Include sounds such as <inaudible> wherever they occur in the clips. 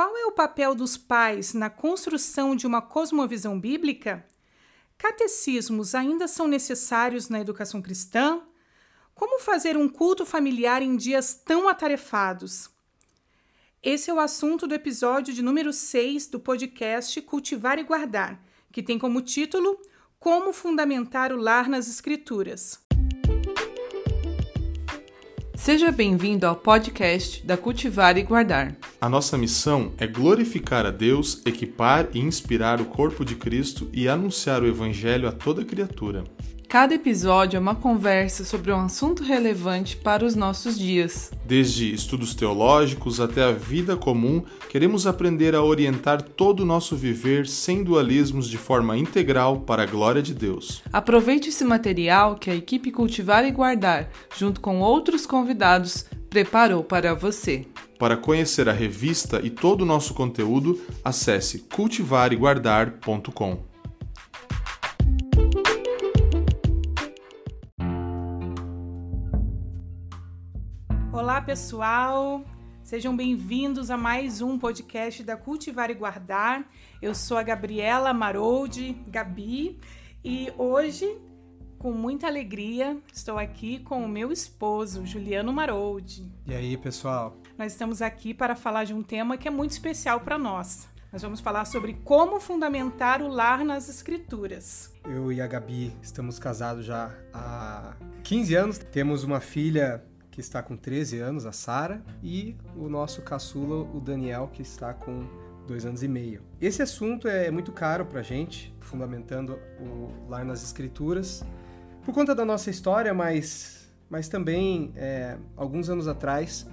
Qual é o papel dos pais na construção de uma cosmovisão bíblica? Catecismos ainda são necessários na educação cristã? Como fazer um culto familiar em dias tão atarefados? Esse é o assunto do episódio de número 6 do podcast Cultivar e Guardar, que tem como título Como Fundamentar o Lar nas Escrituras. Seja bem-vindo ao podcast da Cultivar e Guardar. A nossa missão é glorificar a Deus, equipar e inspirar o corpo de Cristo e anunciar o Evangelho a toda criatura. Cada episódio é uma conversa sobre um assunto relevante para os nossos dias. Desde estudos teológicos até a vida comum, queremos aprender a orientar todo o nosso viver sem dualismos de forma integral para a glória de Deus. Aproveite esse material que a equipe Cultivar e Guardar, junto com outros convidados, preparou para você. Para conhecer a revista e todo o nosso conteúdo, acesse cultivareguardar.com. Olá, pessoal! Sejam bem-vindos a mais um podcast da Cultivar e Guardar. Eu sou a Gabriela Maroldi, Gabi, e hoje, com muita alegria, estou aqui com o meu esposo, Juliano Maroldi. E aí, pessoal? Nós estamos aqui para falar de um tema que é muito especial para nós. Nós vamos falar sobre como fundamentar o lar nas escrituras. Eu e a Gabi estamos casados já há 15 anos. Temos uma filha que está com 13 anos, a Sara, e o nosso caçula, o Daniel, que está com dois anos e meio. Esse assunto é muito caro para a gente, fundamentando o lar nas escrituras, por conta da nossa história, mas, mas também, é, alguns anos atrás,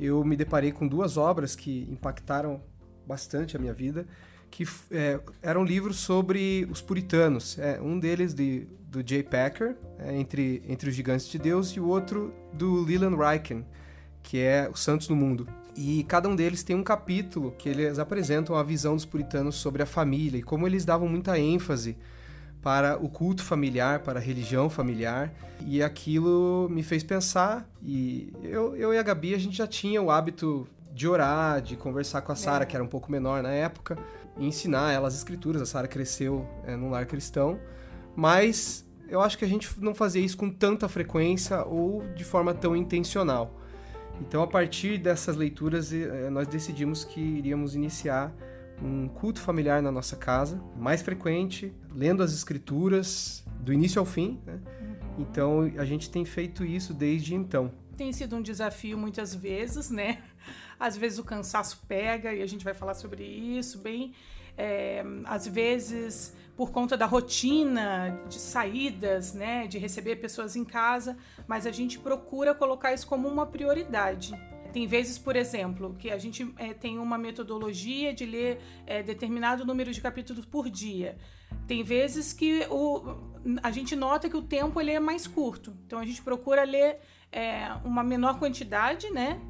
eu me deparei com duas obras que impactaram bastante a minha vida, que é, eram livros sobre os puritanos. É, um deles de, do Jay Packer, é, entre, entre os Gigantes de Deus, e o outro do Leland Ryken, que é Os Santos no Mundo. E cada um deles tem um capítulo que eles apresentam a visão dos puritanos sobre a família e como eles davam muita ênfase para o culto familiar, para a religião familiar. E aquilo me fez pensar. E eu, eu e a Gabi, a gente já tinha o hábito de orar, de conversar com a Sara, é. que era um pouco menor na época, e ensinar ela as escrituras. A Sara cresceu é, num lar cristão, mas eu acho que a gente não fazia isso com tanta frequência ou de forma tão intencional. Então, a partir dessas leituras, é, nós decidimos que iríamos iniciar um culto familiar na nossa casa, mais frequente, lendo as escrituras do início ao fim. Né? Uhum. Então, a gente tem feito isso desde então. Tem sido um desafio muitas vezes, né? Às vezes o cansaço pega e a gente vai falar sobre isso bem. É, às vezes por conta da rotina de saídas, né, de receber pessoas em casa, mas a gente procura colocar isso como uma prioridade. Tem vezes, por exemplo, que a gente é, tem uma metodologia de ler é, determinado número de capítulos por dia. Tem vezes que o, a gente nota que o tempo ele é mais curto, então a gente procura ler é, uma menor quantidade, né?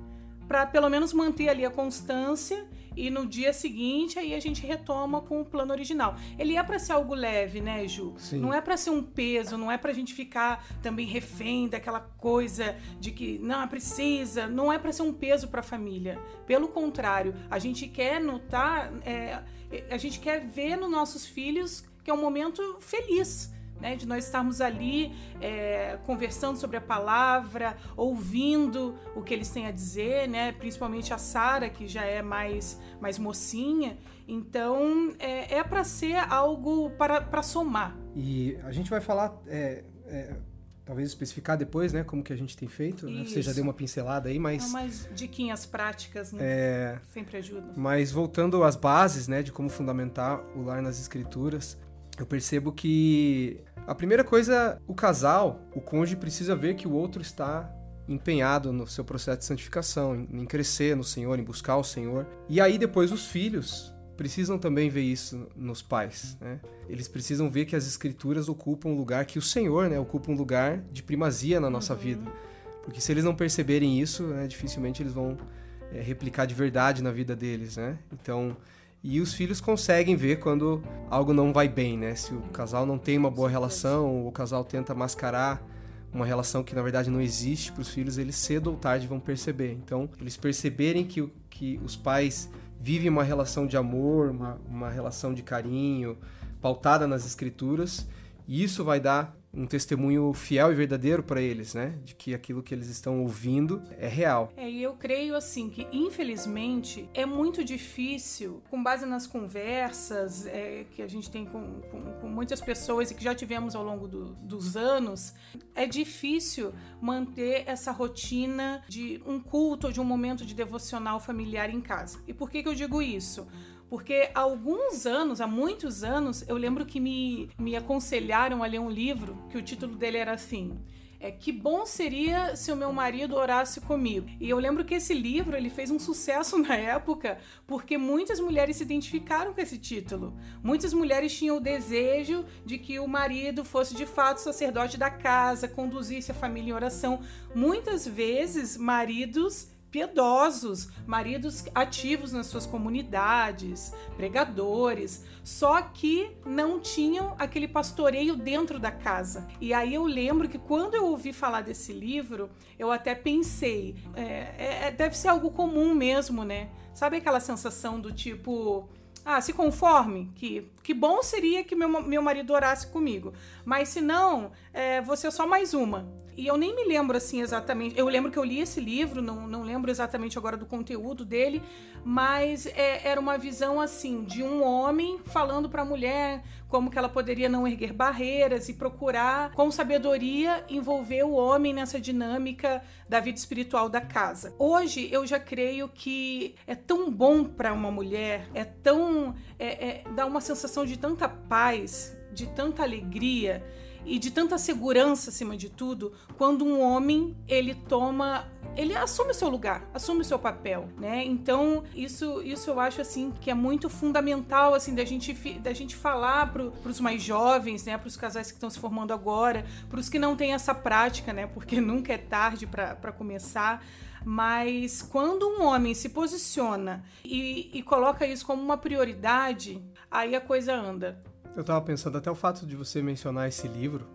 Para pelo menos manter ali a constância e no dia seguinte aí a gente retoma com o plano original. Ele é para ser algo leve, né, Ju? Sim. Não é para ser um peso, não é para a gente ficar também refém daquela coisa de que não é precisa, não é para ser um peso para a família. Pelo contrário, a gente quer notar, é, a gente quer ver nos nossos filhos que é um momento feliz né, de nós estarmos ali é, conversando sobre a palavra, ouvindo o que eles têm a dizer, né, principalmente a Sara, que já é mais, mais mocinha. Então, é, é para ser algo para somar. E a gente vai falar. É, é, talvez especificar depois, né, como que a gente tem feito. Né? Você já deu uma pincelada aí, mas... Não, mas diquinhas práticas, né? É... Sempre ajudam. Mas voltando às bases, né, de como fundamentar o lar nas escrituras, eu percebo que a primeira coisa, o casal, o cônjuge precisa ver que o outro está empenhado no seu processo de santificação, em crescer no Senhor, em buscar o Senhor. E aí depois os filhos precisam também ver isso nos pais, né? Eles precisam ver que as escrituras ocupam um lugar que o Senhor, né, ocupa um lugar de primazia na nossa uhum. vida. Porque se eles não perceberem isso, né, dificilmente eles vão é, replicar de verdade na vida deles, né? Então, e os filhos conseguem ver quando algo não vai bem, né? Se o casal não tem uma boa relação, o casal tenta mascarar uma relação que na verdade não existe para os filhos, eles cedo ou tarde vão perceber. Então, eles perceberem que, que os pais vive uma relação de amor, uma, uma relação de carinho, pautada nas escrituras, e isso vai dar um testemunho fiel e verdadeiro para eles, né? De que aquilo que eles estão ouvindo é real. É, e eu creio assim que, infelizmente, é muito difícil, com base nas conversas é, que a gente tem com, com, com, muitas pessoas e que já tivemos ao longo do, dos anos, é difícil manter essa rotina de um culto de um momento de devocional familiar em casa. E por que, que eu digo isso? Porque há alguns anos, há muitos anos, eu lembro que me, me aconselharam a ler um livro que o título dele era assim. É, que bom seria se o meu marido orasse comigo. E eu lembro que esse livro ele fez um sucesso <laughs> na época porque muitas mulheres se identificaram com esse título. Muitas mulheres tinham o desejo de que o marido fosse de fato sacerdote da casa, conduzisse a família em oração. Muitas vezes maridos piedosos, maridos ativos nas suas comunidades, pregadores, só que não tinham aquele pastoreio dentro da casa. E aí eu lembro que quando eu ouvi falar desse livro, eu até pensei, é, é, é deve ser algo comum mesmo, né? Sabe aquela sensação do tipo ah, se conforme, que, que bom seria que meu, meu marido orasse comigo. Mas se não, é, você é só mais uma. E eu nem me lembro assim exatamente. Eu lembro que eu li esse livro, não, não lembro exatamente agora do conteúdo dele, mas é, era uma visão assim de um homem falando para a mulher como que ela poderia não erguer barreiras e procurar com sabedoria envolver o homem nessa dinâmica da vida espiritual da casa. Hoje eu já creio que é tão bom para uma mulher, é tão é, é, dá uma sensação de tanta paz, de tanta alegria e de tanta segurança acima de tudo, quando um homem ele toma, ele assume o seu lugar, assume o seu papel, né? Então isso, isso eu acho assim que é muito fundamental assim da gente da gente falar para os mais jovens, né? Para os casais que estão se formando agora, para os que não têm essa prática, né? Porque <laughs> nunca é tarde para começar. Mas quando um homem se posiciona e, e coloca isso como uma prioridade, aí a coisa anda. Eu tava pensando até o fato de você mencionar esse livro,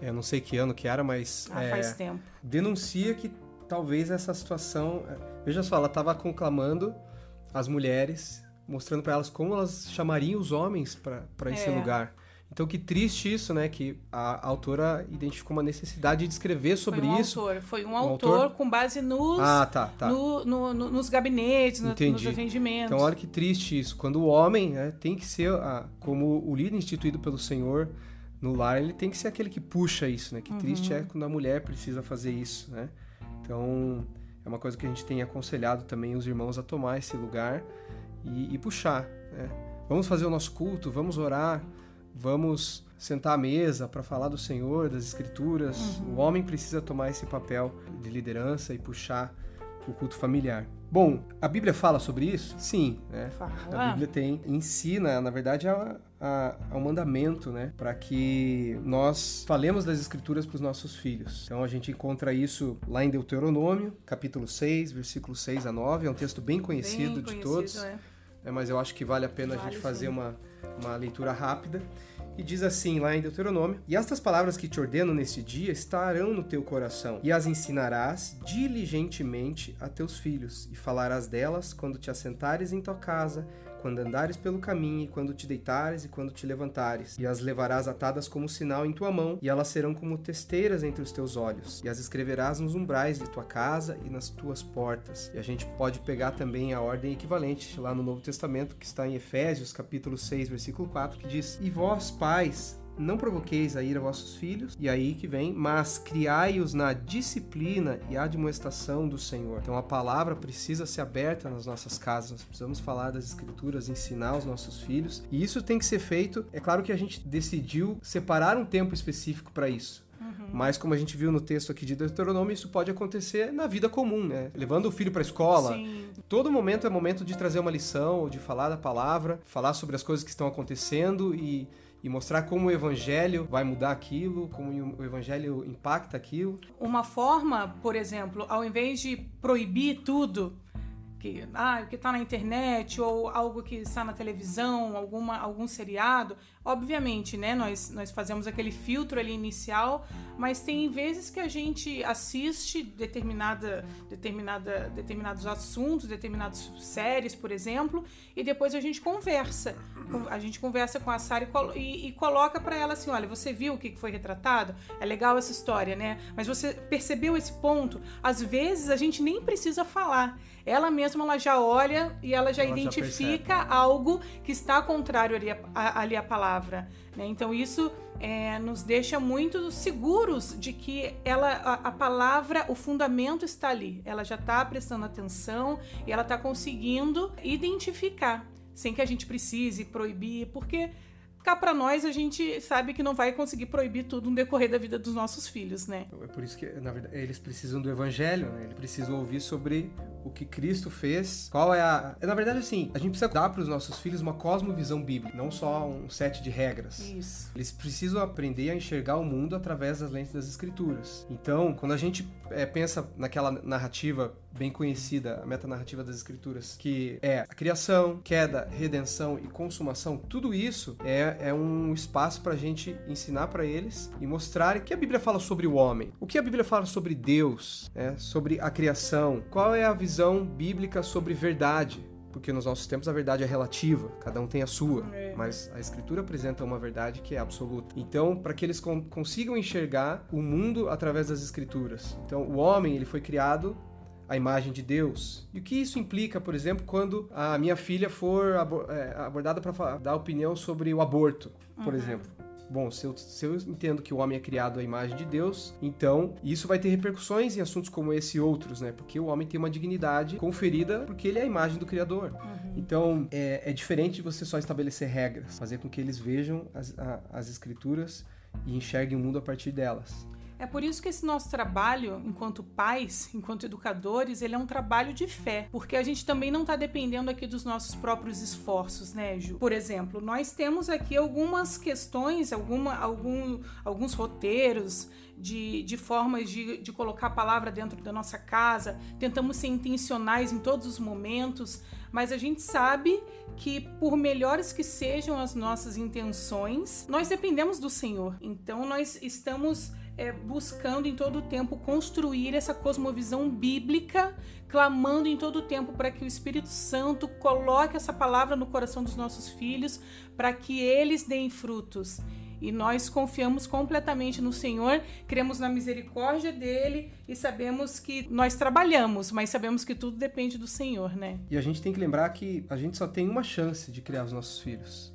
eu não sei que ano que era, mas. Ah, é, faz tempo. Denuncia que talvez essa situação. É, veja só, ela estava conclamando as mulheres, mostrando para elas como elas chamariam os homens para esse é. lugar. Então, que triste isso, né? Que a autora identificou uma necessidade de escrever sobre foi um isso. Autor. Foi um, um autor, autor, com base nos, ah, tá, tá. No, no, no, nos gabinetes, no, nos atendimentos. Então, olha que triste isso. Quando o homem né, tem que ser, a, como o líder instituído pelo Senhor no lar, ele tem que ser aquele que puxa isso, né? Que uhum. triste é quando a mulher precisa fazer isso, né? Então, é uma coisa que a gente tem aconselhado também os irmãos a tomar esse lugar e, e puxar, né? Vamos fazer o nosso culto, vamos orar, vamos sentar à mesa para falar do Senhor, das Escrituras. Uhum. O homem precisa tomar esse papel de liderança e puxar o culto familiar. Bom, a Bíblia fala sobre isso? Sim, né? A Bíblia tem ensina, na verdade, a, a, a um mandamento, né, para que nós falemos das Escrituras para os nossos filhos. Então a gente encontra isso lá em Deuteronômio, capítulo 6, versículo 6 a 9. É um texto bem conhecido, bem conhecido de todos. É. É, mas eu acho que vale a pena vale a gente fazer uma, uma leitura rápida. E diz assim lá em Deuteronômio: E estas palavras que te ordeno neste dia estarão no teu coração, e as ensinarás diligentemente a teus filhos, e falarás delas quando te assentares em tua casa, quando andares pelo caminho, e quando te deitares e quando te levantares. E as levarás atadas como sinal em tua mão, e elas serão como testeiras entre os teus olhos. E as escreverás nos umbrais de tua casa e nas tuas portas. E a gente pode pegar também a ordem equivalente lá no Novo Testamento, que está em Efésios, capítulo 6, versículo 4, que diz: E vós, pais, não provoqueis a ira vossos filhos, e aí que vem, mas criai-os na disciplina e admoestação do Senhor. Então a palavra precisa ser aberta nas nossas casas, nós precisamos falar das escrituras, ensinar os nossos filhos, e isso tem que ser feito. É claro que a gente decidiu separar um tempo específico para isso. Uhum. Mas como a gente viu no texto aqui de Deuteronômio, isso pode acontecer na vida comum, né? Levando o filho para a escola. Sim. Todo momento é momento de trazer uma lição, de falar da palavra, falar sobre as coisas que estão acontecendo e e mostrar como o evangelho vai mudar aquilo, como o evangelho impacta aquilo. Uma forma, por exemplo, ao invés de proibir tudo, que ah, que está na internet ou algo que está na televisão, alguma algum seriado, obviamente, né? Nós nós fazemos aquele filtro ali inicial, mas tem vezes que a gente assiste determinada determinada determinados assuntos, determinadas séries, por exemplo, e depois a gente conversa. A gente conversa com a Sara e, e, e coloca para ela assim, olha, você viu o que foi retratado? É legal essa história, né? Mas você percebeu esse ponto? Às vezes a gente nem precisa falar ela mesma ela já olha e ela já ela identifica já algo que está contrário ali a, ali a palavra. Né? Então isso é, nos deixa muito seguros de que ela, a, a, palavra, o fundamento está ali. Ela já está prestando atenção e ela está conseguindo identificar, sem que a gente precise proibir, porque cá para nós a gente sabe que não vai conseguir proibir tudo no decorrer da vida dos nossos filhos, né? É por isso que, na verdade, eles precisam do evangelho, né? Eles precisam ouvir sobre o que Cristo fez. Qual é a. Na verdade, assim, a gente precisa dar para os nossos filhos uma cosmovisão bíblica, não só um set de regras. Isso. Eles precisam aprender a enxergar o mundo através das lentes das escrituras. Então, quando a gente é, pensa naquela narrativa bem conhecida, a metanarrativa das escrituras, que é a criação, queda, redenção e consumação, tudo isso é, é um espaço para a gente ensinar para eles e mostrar o que a Bíblia fala sobre o homem, o que a Bíblia fala sobre Deus, né, sobre a criação, qual é a visão bíblica sobre verdade, porque nos nossos tempos a verdade é relativa, cada um tem a sua, é. mas a escritura apresenta uma verdade que é absoluta. Então, para que eles con consigam enxergar o mundo através das escrituras. Então, o homem, ele foi criado à imagem de Deus. E o que isso implica, por exemplo, quando a minha filha for é, abordada para dar opinião sobre o aborto, por uhum. exemplo? Bom, se eu, se eu entendo que o homem é criado à imagem de Deus, então isso vai ter repercussões em assuntos como esse e outros, né? Porque o homem tem uma dignidade conferida porque ele é a imagem do Criador. Uhum. Então, é, é, diferente de você só estabelecer regras, fazer com que eles vejam as, a, as escrituras e enxerguem o mundo a partir delas. É por isso que esse nosso trabalho, enquanto pais, enquanto educadores, ele é um trabalho de fé, porque a gente também não está dependendo aqui dos nossos próprios esforços, né, Ju? Por exemplo, nós temos aqui algumas questões, alguma, algum, alguns roteiros de, de formas de, de colocar a palavra dentro da nossa casa, tentamos ser intencionais em todos os momentos, mas a gente sabe que, por melhores que sejam as nossas intenções, nós dependemos do Senhor. Então, nós estamos é, buscando em todo o tempo construir essa cosmovisão bíblica, clamando em todo o tempo para que o Espírito Santo coloque essa palavra no coração dos nossos filhos, para que eles deem frutos. E nós confiamos completamente no Senhor, cremos na misericórdia dele e sabemos que nós trabalhamos, mas sabemos que tudo depende do Senhor, né? E a gente tem que lembrar que a gente só tem uma chance de criar os nossos filhos.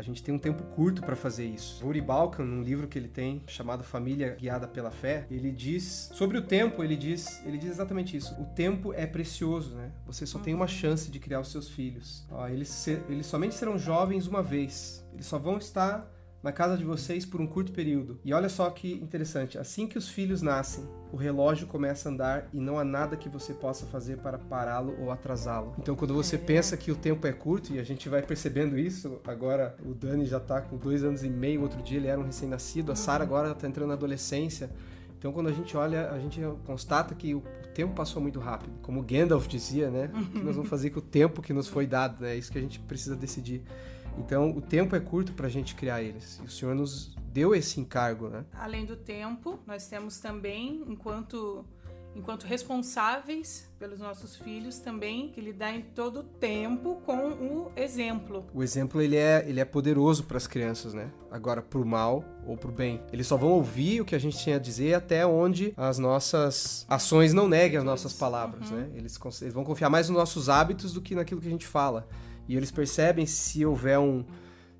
A gente tem um tempo curto para fazer isso. Uri Balkan, num livro que ele tem chamado Família Guiada pela Fé, ele diz sobre o tempo, ele diz, ele diz exatamente isso. O tempo é precioso, né? Você só tem uma chance de criar os seus filhos. Ó, eles, eles somente serão jovens uma vez. Eles só vão estar na casa de vocês por um curto período. E olha só que interessante, assim que os filhos nascem, o relógio começa a andar e não há nada que você possa fazer para pará-lo ou atrasá-lo. Então, quando você é. pensa que o tempo é curto, e a gente vai percebendo isso, agora o Dani já está com dois anos e meio, outro dia ele era um recém-nascido, a Sara agora está entrando na adolescência. Então, quando a gente olha, a gente constata que o tempo passou muito rápido. Como Gandalf dizia, né? O que nós vamos <laughs> fazer com o tempo que nos foi dado, né? É isso que a gente precisa decidir. Então, o tempo é curto para a gente criar eles. E o Senhor nos deu esse encargo, né? Além do tempo, nós temos também, enquanto enquanto responsáveis pelos nossos filhos também que lidar em todo o tempo com o exemplo. O exemplo ele é ele é poderoso para as crianças, né? Agora pro mal ou pro bem. Eles só vão ouvir o que a gente tinha a dizer até onde as nossas ações não neguem as nossas palavras, uhum. né? Eles, eles vão confiar mais nos nossos hábitos do que naquilo que a gente fala. E eles percebem se houver um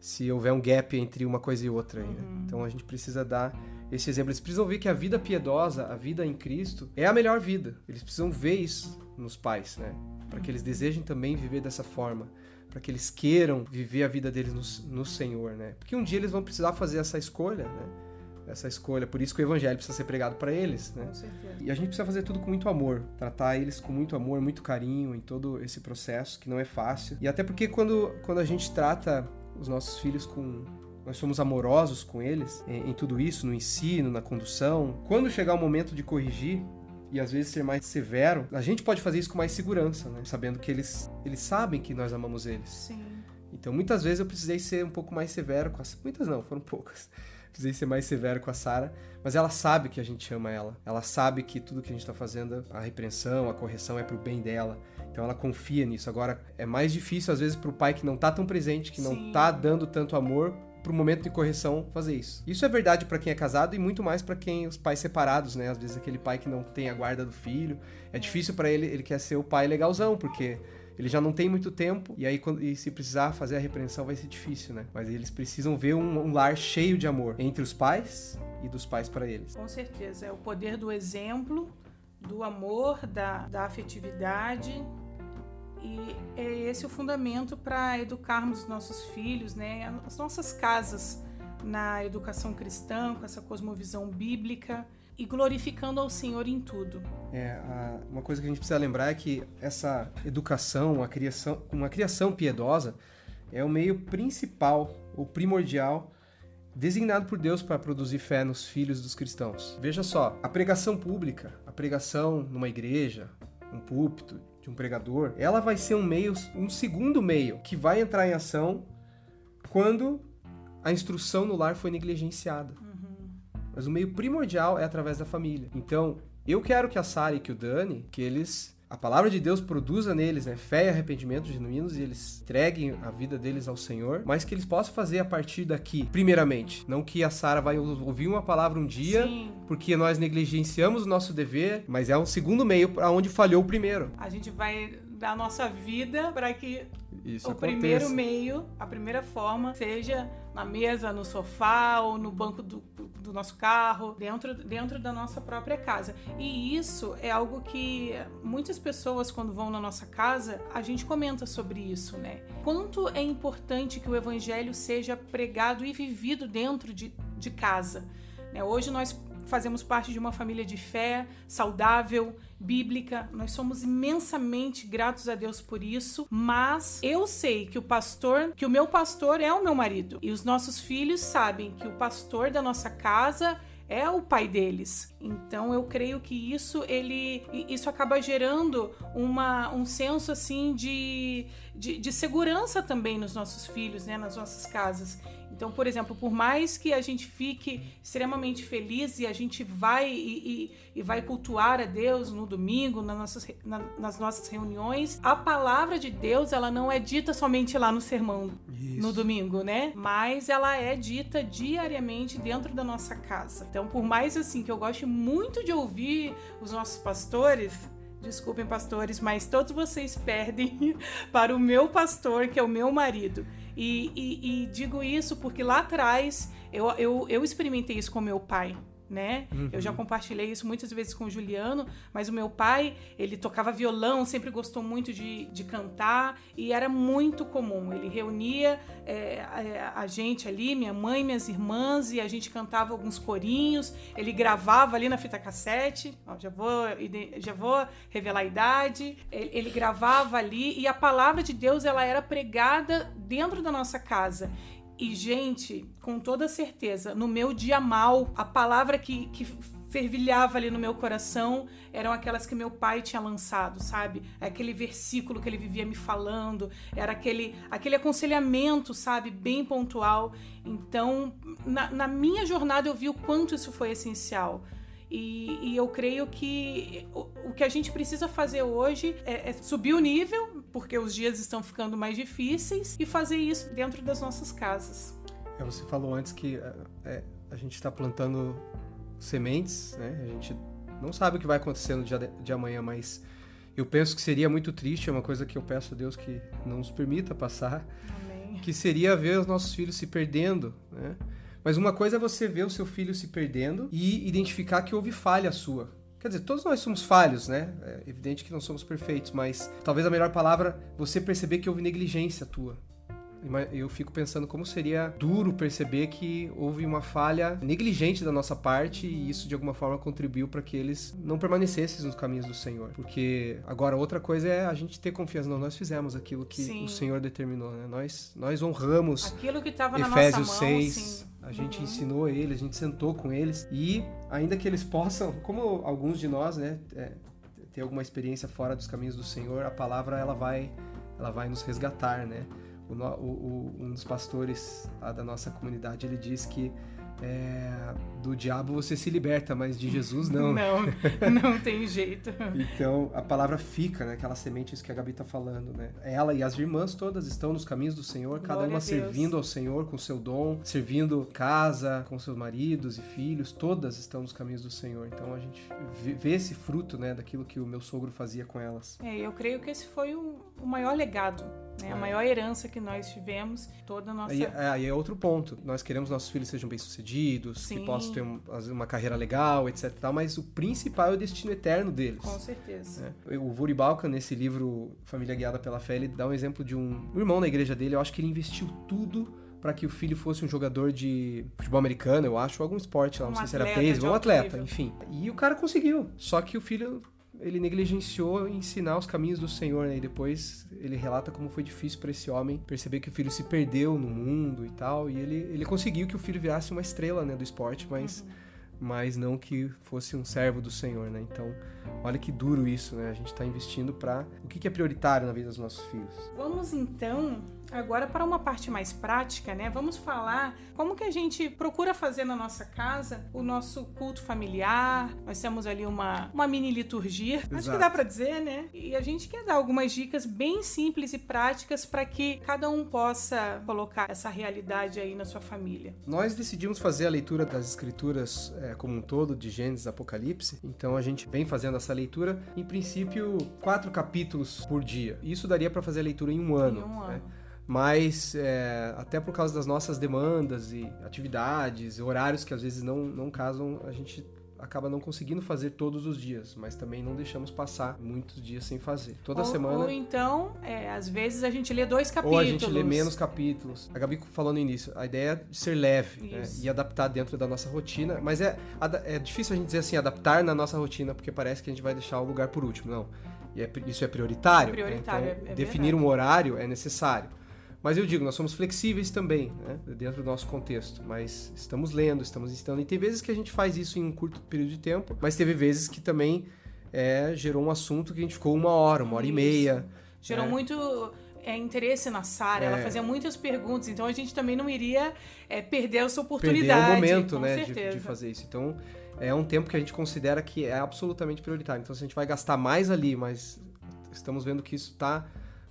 se houver um gap entre uma coisa e outra. Uhum. Então a gente precisa dar esse exemplo. Eles precisam ver que a vida piedosa, a vida em Cristo, é a melhor vida. Eles precisam ver isso nos pais, né? Para que eles desejem também viver dessa forma. Para que eles queiram viver a vida deles no, no Senhor, né? Porque um dia eles vão precisar fazer essa escolha, né? Essa escolha. Por isso que o evangelho precisa ser pregado para eles, né? Com certeza. E a gente precisa fazer tudo com muito amor, tratar eles com muito amor, muito carinho em todo esse processo que não é fácil. E até porque quando, quando a gente trata os nossos filhos com nós somos amorosos com eles em, em tudo isso, no ensino, na condução. Quando chegar o momento de corrigir, e às vezes ser mais severo, a gente pode fazer isso com mais segurança, né? Sabendo que eles, eles sabem que nós amamos eles. Sim. Então muitas vezes eu precisei ser um pouco mais severo com as. Muitas não, foram poucas. Precisei ser mais severo com a Sara, mas ela sabe que a gente ama ela. Ela sabe que tudo que a gente está fazendo, a repreensão, a correção é pro bem dela. Então ela confia nisso. Agora é mais difícil às vezes pro pai que não tá tão presente, que não Sim. tá dando tanto amor pro momento de correção fazer isso. Isso é verdade para quem é casado e muito mais para quem os pais separados, né? Às vezes aquele pai que não tem a guarda do filho, é difícil para ele, ele quer ser o pai legalzão, porque ele já não tem muito tempo, e aí quando, e se precisar fazer a repreensão vai ser difícil, né? Mas eles precisam ver um, um lar cheio de amor entre os pais e dos pais para eles. Com certeza. É o poder do exemplo, do amor, da, da afetividade. E é esse o fundamento para educarmos os nossos filhos, né? As nossas casas na educação cristã, com essa cosmovisão bíblica e glorificando ao Senhor em tudo. É, a- uma coisa que a gente precisa lembrar é que essa educação, uma criação, uma criação piedosa, é o meio principal, ou primordial, designado por Deus para produzir fé nos filhos dos cristãos. Veja só, a pregação pública, a pregação numa igreja, um púlpito de um pregador, ela vai ser um meio, um segundo meio que vai entrar em ação quando a instrução no lar foi negligenciada. Mas o meio primordial é através da família. Então, eu quero que a Sara e que o Dani, que eles. A palavra de Deus produza neles né, fé e arrependimento genuínos e eles entreguem a vida deles ao Senhor, mas que eles possam fazer a partir daqui, primeiramente. Não que a Sara vai ouvir uma palavra um dia, Sim. porque nós negligenciamos o nosso dever, mas é um segundo meio para onde falhou o primeiro. A gente vai dar a nossa vida para que Isso o aconteça. primeiro meio, a primeira forma, seja na mesa, no sofá ou no banco do, do nosso carro, dentro, dentro da nossa própria casa. E isso é algo que muitas pessoas, quando vão na nossa casa, a gente comenta sobre isso, né? Quanto é importante que o evangelho seja pregado e vivido dentro de, de casa. né? Hoje nós fazemos parte de uma família de fé, saudável, bíblica. Nós somos imensamente gratos a Deus por isso, mas eu sei que o pastor, que o meu pastor é o meu marido e os nossos filhos sabem que o pastor da nossa casa é o pai deles. Então eu creio que isso ele isso acaba gerando uma, um senso assim de, de, de segurança também nos nossos filhos, né, nas nossas casas. Então, por exemplo, por mais que a gente fique extremamente feliz e a gente vai e, e, e vai cultuar a Deus no domingo, nas nossas, na- nas nossas reuniões, a palavra de Deus ela não é dita somente lá no sermão Isso. no domingo, né? Mas ela é dita diariamente dentro da nossa casa. Então, por mais assim que eu goste muito de ouvir os nossos pastores, desculpem pastores, mas todos vocês perdem <laughs> para o meu pastor, que é o meu marido. E, e- digo isso porque lá atrás eu, eu, eu experimentei isso com meu pai. Né? Eu já compartilhei isso muitas vezes com o Juliano, mas o meu pai, ele tocava violão, sempre gostou muito de, de cantar e era muito comum. Ele reunia é, a, a gente ali, minha mãe, minhas irmãs, e a gente cantava alguns corinhos. Ele gravava ali na fita cassete, ó, já, vou, já vou revelar a idade. Ele, ele gravava ali e a palavra de Deus ela era pregada dentro da nossa casa. E, gente, com toda certeza, no meu dia mal, a palavra que, que fervilhava ali no meu coração eram aquelas que meu pai tinha lançado, sabe? Aquele versículo que ele vivia me falando, era aquele, aquele aconselhamento, sabe? Bem pontual. Então, na, na minha jornada, eu vi o quanto isso foi essencial. E, e eu creio que o, o que a gente precisa fazer hoje é, é subir o nível, porque os dias estão ficando mais difíceis, e fazer isso dentro das nossas casas. É, você falou antes que é, é, a gente está plantando sementes, né? A gente não sabe o que vai acontecer no dia de, de amanhã, mas eu penso que seria muito triste, é uma coisa que eu peço a Deus que não nos permita passar, Amém. que seria ver os nossos filhos se perdendo, né? Mas uma coisa é você ver o seu filho se perdendo e identificar que houve falha sua. Quer dizer, todos nós somos falhos, né? É evidente que não somos perfeitos, mas talvez a melhor palavra você perceber que houve negligência tua. Eu fico pensando como seria duro perceber que houve uma falha negligente da nossa parte e isso de alguma forma contribuiu para que eles não permanecessem nos caminhos do Senhor. Porque agora outra coisa é a gente ter confiança, não, nós fizemos aquilo que Sim. o Senhor determinou, né? Nós nós honramos Aquilo que estava na nossa mão, 6, sim. A gente ensinou eles, a gente sentou com eles e ainda que eles possam, <laughs> como alguns de nós, né, é, ter alguma experiência fora dos caminhos do Senhor, a palavra ela vai, ela vai nos resgatar, né? O, o, um dos pastores da nossa comunidade ele diz que é, do diabo você se liberta, mas de Jesus não. não, <laughs> não tem jeito. então a palavra fica, né? Aquela semente isso que a Gabi tá falando, né? Ela e as irmãs todas estão nos caminhos do Senhor, Glória cada uma servindo ao Senhor com seu dom, servindo casa, com seus maridos e filhos, todas estão nos caminhos do Senhor. Então a gente vê esse fruto, né, daquilo que o meu sogro fazia com elas. É, eu creio que esse foi o, o maior legado né? É. A maior herança que nós tivemos, toda a nossa. Aí, é, aí é outro ponto. Nós queremos que nossos filhos sejam bem-sucedidos, que possam ter um, uma carreira legal, etc. Tal, mas o principal é o destino eterno deles. Com certeza. É. O Vuri Balkan, nesse livro Família Guiada pela Fé, ele dá um exemplo de um, um irmão na igreja dele. Eu acho que ele investiu tudo para que o filho fosse um jogador de futebol americano, eu acho, ou algum esporte lá, não sei se era beisebol, um atleta, enfim. E o cara conseguiu. Só que o filho ele negligenciou ensinar os caminhos do Senhor, né? E depois ele relata como foi difícil para esse homem perceber que o filho se perdeu no mundo e tal. E ele, ele conseguiu que o filho virasse uma estrela, né, do esporte, mas, uhum. mas não que fosse um servo do Senhor, né? Então, olha que duro isso, né? A gente está investindo para o que, que é prioritário na vida dos nossos filhos. Vamos então Agora, para uma parte mais prática, né? Vamos falar como que a gente procura fazer na nossa casa o nosso culto familiar. Nós temos ali uma, uma mini liturgia, Exato. acho que dá para dizer, né? E a gente quer dar algumas dicas bem simples e práticas para que cada um possa colocar essa realidade aí na sua família. Nós decidimos fazer a leitura das escrituras é, como um todo, de Gênesis Apocalipse. Então a gente vem fazendo essa leitura, em princípio, quatro capítulos por dia. Isso daria para fazer a leitura em um ano. Em um ano. Né? Mas é, até por causa das nossas demandas e atividades, horários que às vezes não, não casam, a gente acaba não conseguindo fazer todos os dias, mas também não deixamos passar muitos dias sem fazer. Toda ou, semana. Ou então, é, às vezes a gente lê dois capítulos. Ou a gente lê menos capítulos. A Gabi falou no início, a ideia é de ser leve né, e adaptar dentro da nossa rotina, mas é, é difícil a gente dizer assim, adaptar na nossa rotina, porque parece que a gente vai deixar o lugar por último. Não. E é, isso é prioritário. É prioritário, né? então, é, é definir verdade. um horário é necessário. Mas eu digo, nós somos flexíveis também, né? dentro do nosso contexto. Mas estamos lendo, estamos ensinando. E tem vezes que a gente faz isso em um curto período de tempo, mas teve vezes que também é, gerou um assunto que a gente ficou uma hora, uma hora isso. e meia. Gerou né? muito é, interesse na Sara, é. ela fazia muitas perguntas, então a gente também não iria é, perder essa oportunidade. Perder o momento né, de, de, fazer isso. Então é um tempo que a gente considera que é absolutamente prioritário. Então se a gente vai gastar mais ali, mas estamos vendo que isso está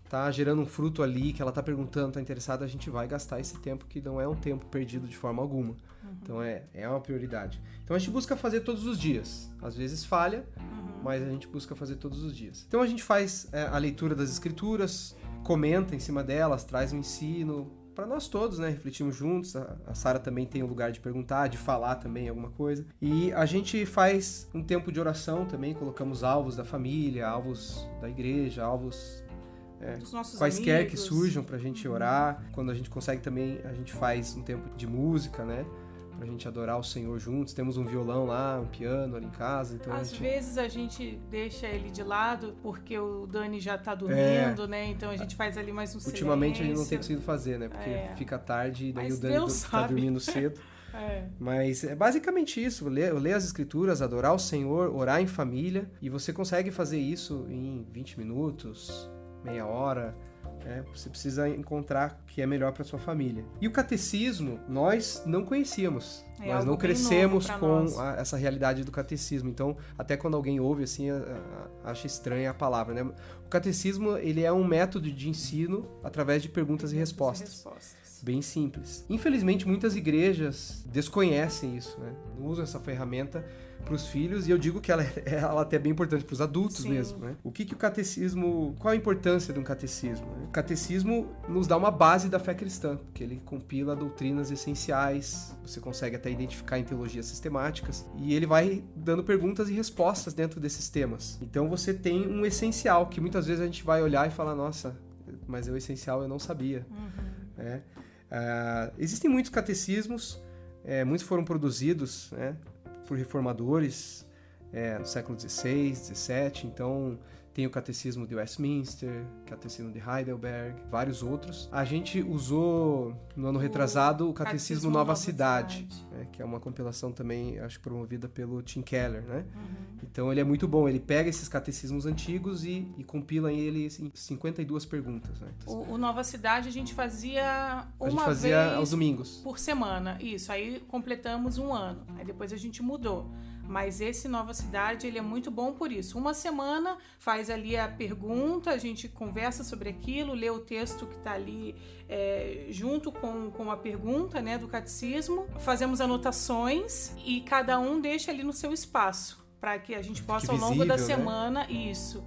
tá gerando um fruto ali, que ela tá perguntando, tá interessada, a gente vai gastar esse tempo que não é um tempo perdido de forma alguma. Uhum. Então é, é uma prioridade. Então a gente busca fazer todos os dias. Às vezes falha, uhum. mas a gente busca fazer todos os dias. Então a gente faz é, a leitura das escrituras, comenta em cima delas, traz um ensino, para nós todos, né? Refletimos juntos. A, a Sara também tem o um lugar de perguntar, de falar também alguma coisa. E a gente faz um tempo de oração também, colocamos alvos da família, alvos da igreja, alvos é, quaisquer amigos. que surjam pra gente orar. Quando a gente consegue também, a gente faz um tempo de música, né? Pra gente adorar o Senhor juntos. Temos um violão lá, um piano ali em casa. Então Às a gente... vezes a gente deixa ele de lado porque o Dani já tá dormindo, é. né? Então a gente faz ali mais um Ultimamente silêncio. a gente não tem conseguido fazer, né? Porque é. fica tarde e daí Mas o Dani Deus tá sabe. dormindo cedo. <laughs> É. Mas é basicamente isso: ler, ler, as escrituras, adorar o Senhor, orar em família. E você consegue fazer isso em 20 minutos, meia hora. É, você precisa encontrar o que é melhor para sua família. E o catecismo nós não conhecíamos. É nós não crescemos com a, essa realidade do catecismo. Então, até quando alguém ouve assim, a, a, acha estranha a palavra, né? O catecismo, ele é um método de ensino através de perguntas, perguntas e respostas. E respostas. Bem simples. Infelizmente, muitas igrejas desconhecem isso, né? Não usam essa ferramenta para os filhos e eu digo que ela, é, <laughs> ela até é bem importante para os adultos Sim. mesmo. Né? O que, que o catecismo. Qual a importância de um catecismo? Né? O catecismo nos dá uma base da fé cristã, porque ele compila doutrinas essenciais, você consegue até identificar em teologias sistemáticas, e ele vai dando perguntas e respostas dentro desses temas. Então você tem um essencial que muitas vezes a gente vai olhar e falar: nossa, mas é o essencial eu não sabia. Uhum. Né? Uh, existem muitos catecismos, é, muitos foram produzidos, né? por reformadores é, no século XVI, XVII, então tem o Catecismo de Westminster, Catecismo de Heidelberg, vários outros. A gente usou no ano O retrasado o Catecismo, Catecismo Nova, Nova Cidade, Cidade. né, que é uma compilação também, acho promovida pelo Tim Keller, né? Uhum. Então ele é muito bom, ele pega esses catecismos antigos e, e compila em ele em 52 perguntas, né? O, o Nova Cidade a gente fazia a uma gente fazia vez aos domingos. por semana. Isso, aí completamos um ano. Aí depois a gente mudou. Mas esse Nova Cidade, ele é muito bom por isso. Uma semana faz ali a pergunta, a gente conversa sobre aquilo, lê o texto que está ali é, junto com, com a pergunta né, do catecismo, fazemos anotações e cada um deixa ali no seu espaço. Para que a gente possa, ao longo da visível, né? semana, isso.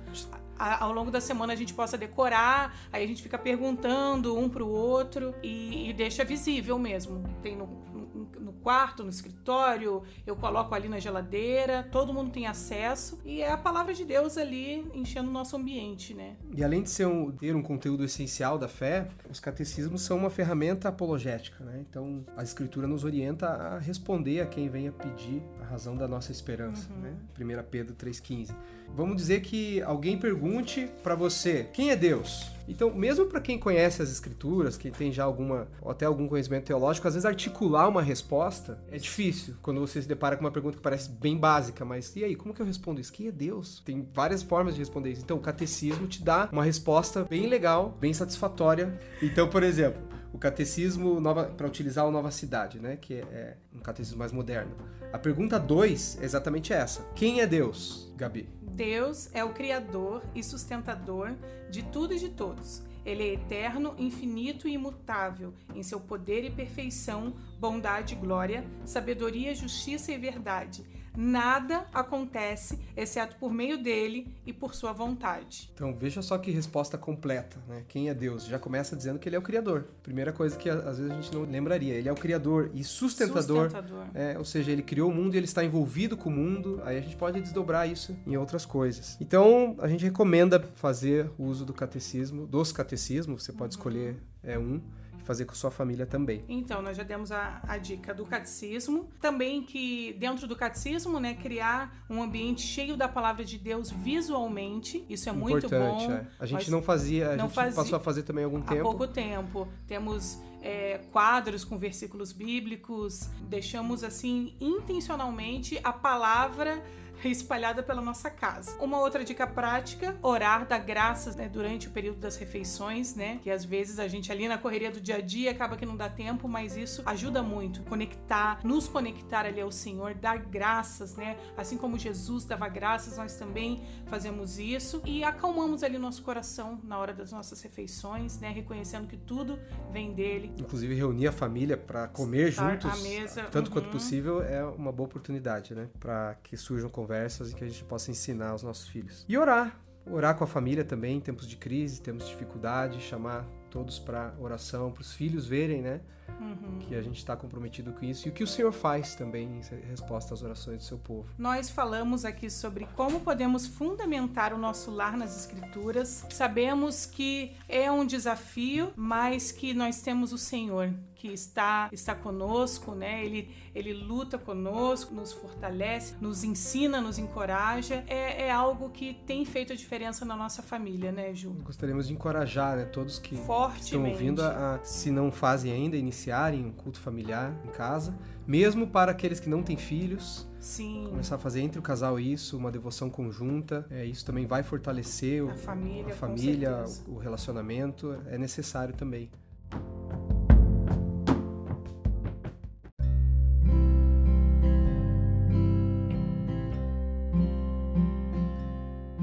ao longo da semana a gente possa decorar, aí a gente fica perguntando um pro outro e, e deixa visível mesmo. Tem no, no- no quarto, no escritório, eu coloco ali na geladeira, todo mundo tem acesso e é a palavra de Deus ali enchendo o nosso ambiente, né? E além de ser um, ter um conteúdo essencial da fé, os catecismos são uma ferramenta apologética, né? Então a Escritura nos orienta a responder a quem venha pedir a razão da nossa esperança, né? 1 Pedro 3,15. Vamos dizer que alguém pergunte para você quem é Deus. Então, mesmo para quem conhece as Escrituras, quem tem já alguma, ou até algum conhecimento teológico, às vezes articular uma resposta é difícil quando você se depara com uma pergunta que parece bem básica, mas e aí, como que eu respondo isso? Quem é Deus? Tem várias formas de responder isso. Então, o catecismo te dá uma resposta bem legal, bem satisfatória. Então, por exemplo, o catecismo para utilizar o Nova Cidade, né, que é, é um catecismo mais moderno. A pergunta 2 é exatamente essa. Quem é Deus, Gabi? Deus é o Criador e sustentador de tudo e de todos. Ele é eterno, infinito e imutável em seu poder e perfeição, bondade e glória, sabedoria, justiça e verdade. Nada acontece exceto por meio dele e por sua vontade. Então veja só que resposta completa, né? Quem é Deus? Já começa dizendo que ele é o Criador. Primeira coisa que às vezes a gente não lembraria. Ele é o Criador e sustentador. Sustentador. É, ou seja, ele criou o mundo e ele está envolvido com o mundo. Aí a gente pode desdobrar isso em outras coisas. Então a gente recomenda fazer o uso do catecismo, dos catecismos. Você pode escolher é, um fazer com sua família também. Então, nós já demos a, a dica do catecismo. Também que dentro do catecismo, né, criar um ambiente cheio da palavra de Deus visualmente. Isso é muito Importante. bom. é. A gente não fazia, a não gente fazia- passou a fazer também há algum Há tempo. pouco tempo. Temos é, quadros com versículos bíblicos. Deixamos, assim, intencionalmente a palavra espalhada pela nossa casa. Uma outra dica prática, orar, dar graças né, durante o período das refeições, né? Que às vezes a gente ali na correria do dia a dia acaba que não dá tempo, mas isso ajuda muito. Conectar, nos conectar ali ao Senhor, dar graças, né? Assim como Jesus dava graças, nós também fazemos isso e acalmamos ali nosso coração na hora das nossas refeições, né? Reconhecendo que tudo vem dele. Inclusive reunir a família para comer Estar juntos, mesa, tanto quanto uhum. possível, é uma boa oportunidade, né? Para que surjam conversas e que a gente possa ensinar aos nossos filhos. E orar, orar com a família também em tempos de crise, tempos de dificuldade, chamar todos para oração, para os filhos verem, né? Uhum. Que a gente está comprometido com isso e o que o Senhor faz também em resposta às orações do seu povo. Nós falamos aqui sobre como podemos fundamentar o nosso lar nas escrituras. Sabemos que é um desafio, mas que nós temos o Senhor que está está conosco, né? Ele ele luta conosco, nos fortalece, nos ensina, nos encoraja. É, é algo que tem feito a diferença na nossa família, né, Ju? Gostaríamos de encorajar, né, todos que estão Fortemente. ouvindo a, a, se não fazem ainda, iniciarem um culto familiar em casa, mesmo para aqueles que não têm filhos, Sim. começar a fazer entre o casal isso, uma devoção conjunta. É, isso também vai fortalecer o- A família, a família, certeza. o relacionamento. É necessário também.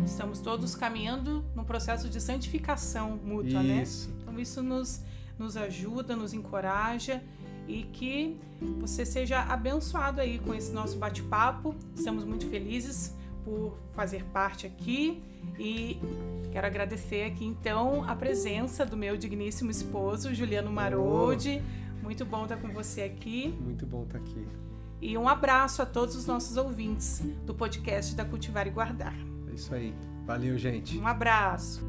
Estamos todos caminhando num processo de santificação mútua, né? Isso. Então isso nos, nos ajuda, nos encoraja e que você seja abençoado aí com esse nosso bate-papo. Estamos muito felizes por fazer parte aqui e quero agradecer aqui então a presença do meu digníssimo esposo, Juliano Maroldi. Muito bom estar com você aqui. Muito bom estar aqui. E um abraço a todos os nossos ouvintes do podcast da Cultivar e Guardar. É isso aí. Valeu, gente. Um abraço.